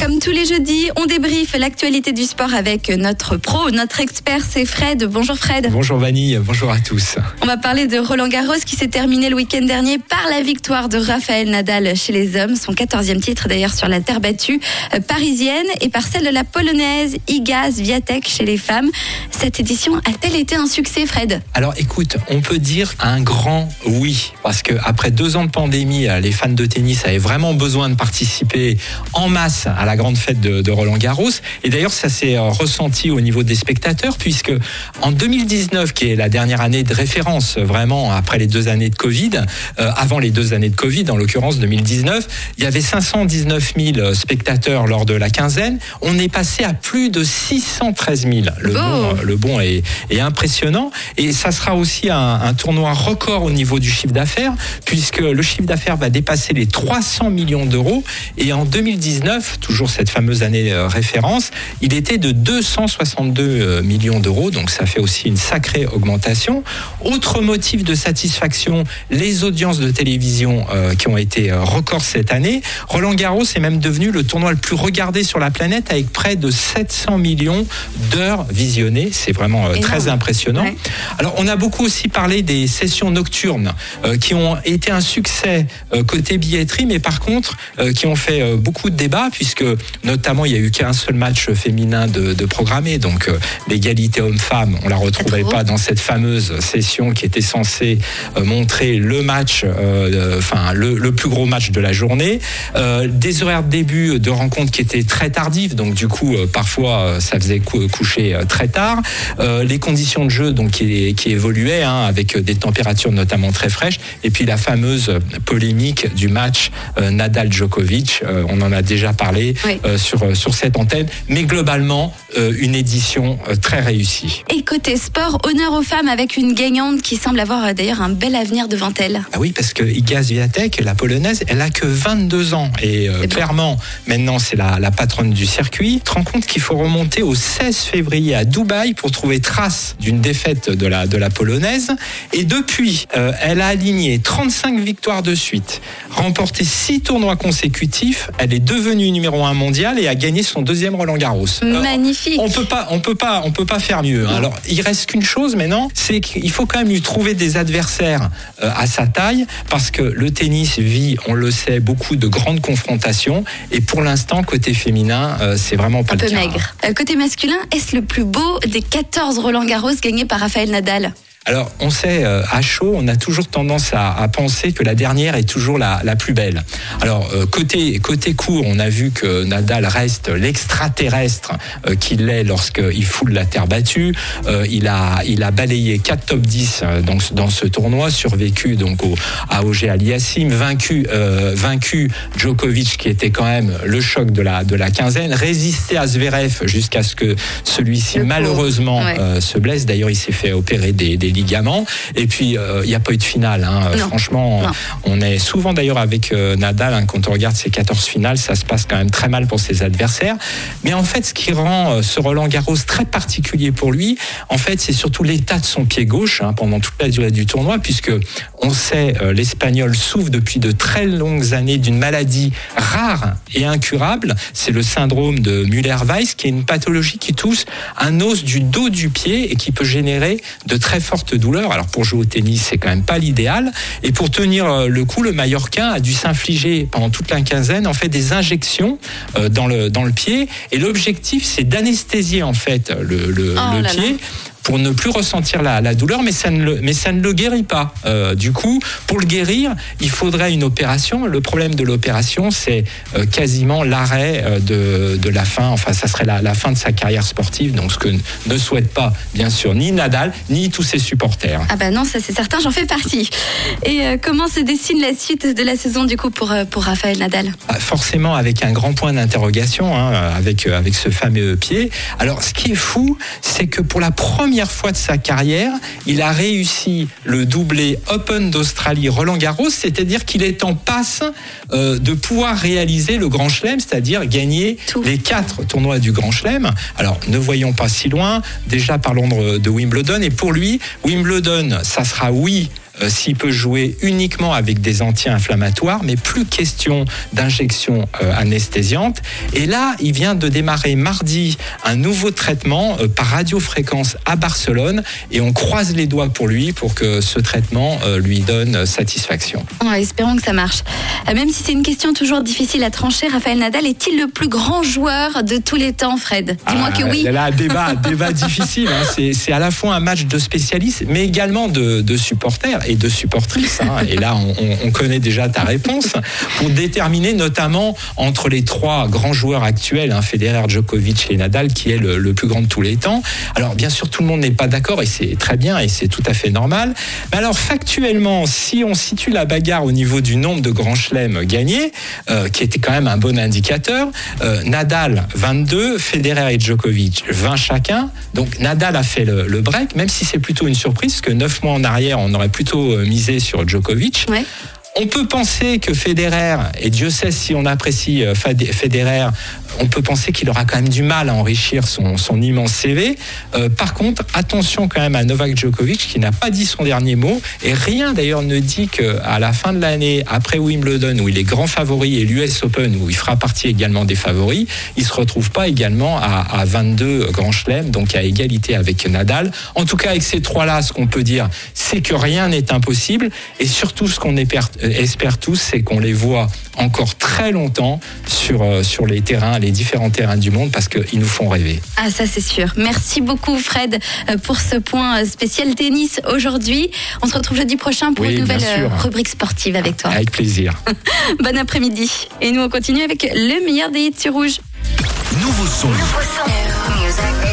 Comme tous les jeudis, on débriefe l'actualité du sport avec notre pro, notre expert, c'est Fred. Bonjour Fred. Bonjour Vanille, bonjour à tous. On va parler de Roland Garros qui s'est terminé le week-end dernier par la victoire de Raphaël Nadal chez les hommes, son 14e titre d'ailleurs sur la terre battue euh, parisienne, et par celle de la polonaise Igaz Viatek chez les femmes. Cette édition a-t-elle été un succès, Fred? Alors écoute, on peut dire un grand oui, parce que après deux ans de pandémie, euh, les fans de tennis avaient vraiment besoin de participer en masse à la grande fête de, Roland Garros. Et d'ailleurs, ça s'est euh, ressenti au niveau des spectateurs, puisque en 2019, qui est la dernière année de référence, vraiment après les deux années de Covid, euh, avant les deux années de Covid, en l'occurrence 2019, il y avait 519 000 spectateurs lors de la quinzaine. On est passé à plus de 613 000. Le bon, le bon est, impressionnant. Et ça sera aussi un, un tournoi record au niveau du chiffre d'affaires, puisque le chiffre d'affaires va dépasser les 300 millions d'euros. Et en 2019, toujours cette fameuse année euh, référence, il était de 262 euh, millions d'euros, donc ça fait aussi une sacrée augmentation. Autre motif de satisfaction, les audiences de télévision euh, qui ont été records cette année. Roland Garros est même devenu le tournoi le plus regardé sur la planète avec près de 700 millions d'heures visionnées. C'est vraiment très impressionnant. Alors on a beaucoup aussi parlé des sessions nocturnes qui ont été un succès côté billetterie, mais par contre qui ont fait beaucoup de débats puisque notamment il y a eu qu'un seul match féminin de, de programmé, donc euh, l'égalité homme-femme, on la retrouvait pas dans cette fameuse session qui était censée euh, montrer le match, euh, enfin le, le, plus gros match de la journée, des horaires de début de rencontre qui étaient très tardifs, donc du coup parfois ça faisait coucher très tard, les conditions de jeu donc qui, qui évoluaient hein, avec des températures notamment très fraîches, et puis la fameuse polémique du match Nadal-Djokovic, on en a déjà parlé. Euh, sur, euh, sur cette antenne. Mais globalement, euh, une édition très réussie. Et côté sport, honneur aux femmes avec une gagnante qui semble avoir d'ailleurs un bel avenir devant elle. Ah oui, parce que Igaz Viatek, la polonaise, elle a que 22 ans. Et clairement, maintenant, c'est la, la, patronne du circuit. Tu te rends compte qu'il faut remonter au 16 février à Dubaï pour trouver trace d'une défaite de la, de la polonaise. Et depuis, elle a aligné 35 victoires de suite, remporté 6 tournois consécutifs. Elle est devenue numéro 1 mondial et a gagné son deuxième Roland Garros. Magnifique. on peut pas, on peut pas, on peut pas faire mieux. Hein. Alors, il reste qu'une chose maintenant, c'est qu'il faut quand même lui trouver des adversaires euh, à sa taille, parce que le tennis vit, on le sait, beaucoup de grandes confrontations, et pour l'instant, côté féminin, euh, c'est vraiment pas Un le peu maigre. Euh, côté masculin, est-ce le plus beau des 14 Roland Garros gagnés par Raphaël Nadal? Alors, on sait, euh, à chaud, on a toujours tendance à, penser que la dernière est toujours la, plus belle. Alors, euh, côté, côté court, on a vu que Nadal reste l'extraterrestre euh, qu'il est lorsqu'il foule la terre battue. il, a, il a balayé 4 top 10 dans, dans ce tournoi, survécu donc au, à Auger Aliassim, vaincu, vaincu Djokovic, qui était quand même le choc de la, de la quinzaine, résisté à Zverev jusqu'à ce que celui-ci, malheureusement, se blesse. D'ailleurs, il s'est fait opérer des ligaments. Et puis, euh, il n'y a pas eu de finale. Hein. Franchement, on est souvent d'ailleurs avec euh, Nadal, hein, quand on regarde ses 14 finales, ça se passe quand même très mal pour ses adversaires. Mais en fait, ce qui rend euh, ce Roland Garros très particulier pour lui, en fait, c'est surtout l'état de son pied gauche hein, pendant toute la durée du tournoi, puisque on sait, l'Espagnol souffre depuis de très longues années d'une maladie rare et incurable. C'est le syndrome de Müller-Weiss, qui est une pathologie qui touche un os du dos du pied et qui peut générer de très fortes douleur. Alors pour jouer au tennis, c'est quand même pas l'idéal. Et pour tenir euh, le coup, le Mallorquin a dû s'infliger pendant toute la quinzaine en fait des injections euh, dans le dans le pied. Et l'objectif, c'est d'anesthésier en fait le, le, oh pied pour ne plus ressentir la, la, douleur, mais ça ne le, mais ça ne le guérit pas. Euh, du coup, pour le guérir, il faudrait une opération. Le problème de l'opération, c'est euh, quasiment l'arrêt euh, de, de, la fin. Enfin, ça serait la, la, fin de sa carrière sportive. Donc, ce que ne souhaite pas, bien sûr, ni Nadal, ni tous ses supporters. Ah ben non, ça c'est certain, j'en fais partie. Et comment se dessine la suite de la saison du coup pour, pour Raphaël Nadal? Ah, Forcément, avec un grand point d'interrogation, hein, avec, avec ce fameux pied. Alors, ce qui est fou, c'est que pour la première première fois de sa carrière, il a réussi le doublé Open d'Australie Roland Garros, c'est-à-dire qu'il est en passe euh, de pouvoir réaliser le Grand Chelem, c'est-à-dire gagner les quatre tournois du Grand Chelem. Alors, ne voyons pas si loin. Déjà, parlons de, de Wimbledon. Et pour lui, Wimbledon, ça sera oui s'il peut jouer uniquement avec des anti-inflammatoires, mais plus question d'injection euh, anesthésiante. Et là, il vient de démarrer mardi un nouveau traitement euh, par radiofréquence à Barcelone et on croise les doigts pour lui pour que ce traitement lui donne satisfaction. espérons que ça marche. Même si c'est une question toujours difficile à trancher, Raphaël Nadal est-il le plus grand joueur de tous les temps, Fred? Dis-moi que oui. Là, débat, débat difficile. Hein. C'est à la fois un match de spécialistes, mais également de, supporters et de supportrices. Hein. Et là, on, connaît déjà ta réponse pour déterminer notamment entre les trois grands joueurs actuels, hein, Federer, Djokovic et Nadal, qui est le, plus grand de tous les temps. Alors, bien sûr, tout le monde n'est pas d'accord et c'est très bien et c'est tout à fait normal. Mais alors, factuellement, si on situe la bagarre au niveau du nombre de grands chelems gagnés, euh, qui était quand même un bon indicateur, euh, Nadal 22, Federer et Djokovic 20 chacun. Donc Nadal a fait le, break, même si c'est plutôt une surprise, parce que neuf mois en arrière, on aurait plutôt euh, misé sur Djokovic. On peut penser que Federer, et Dieu sait si on apprécie euh, Federer, on peut penser qu'il aura quand même du mal à enrichir son, immense CV. Euh, par contre, attention quand même à Novak Djokovic qui n'a pas dit son dernier mot et rien d'ailleurs ne dit qu'à la fin de l'année, après Wimbledon où il est grand favori et l'US Open où il fera partie également des favoris, il se retrouve pas également à, 22 grands chelems, donc à égalité avec Nadal. En tout cas, avec ces trois-là, ce qu'on peut dire, c'est que rien n'est impossible et surtout ce qu'on espère tous, c'est qu'on les voit encore très longtemps sur, euh, sur les terrains, les différents terrains du monde, parce qu'ils nous font rêver. Ah, ça c'est sûr. Merci beaucoup Fred euh, pour ce point euh, spécial tennis aujourd'hui. On se retrouve jeudi prochain pour une nouvelle rubrique sportive avec toi. Avec plaisir. bon après-midi. Et nous on continue avec le meilleur des hits sur rouge. Nouveau son. Nouveau son.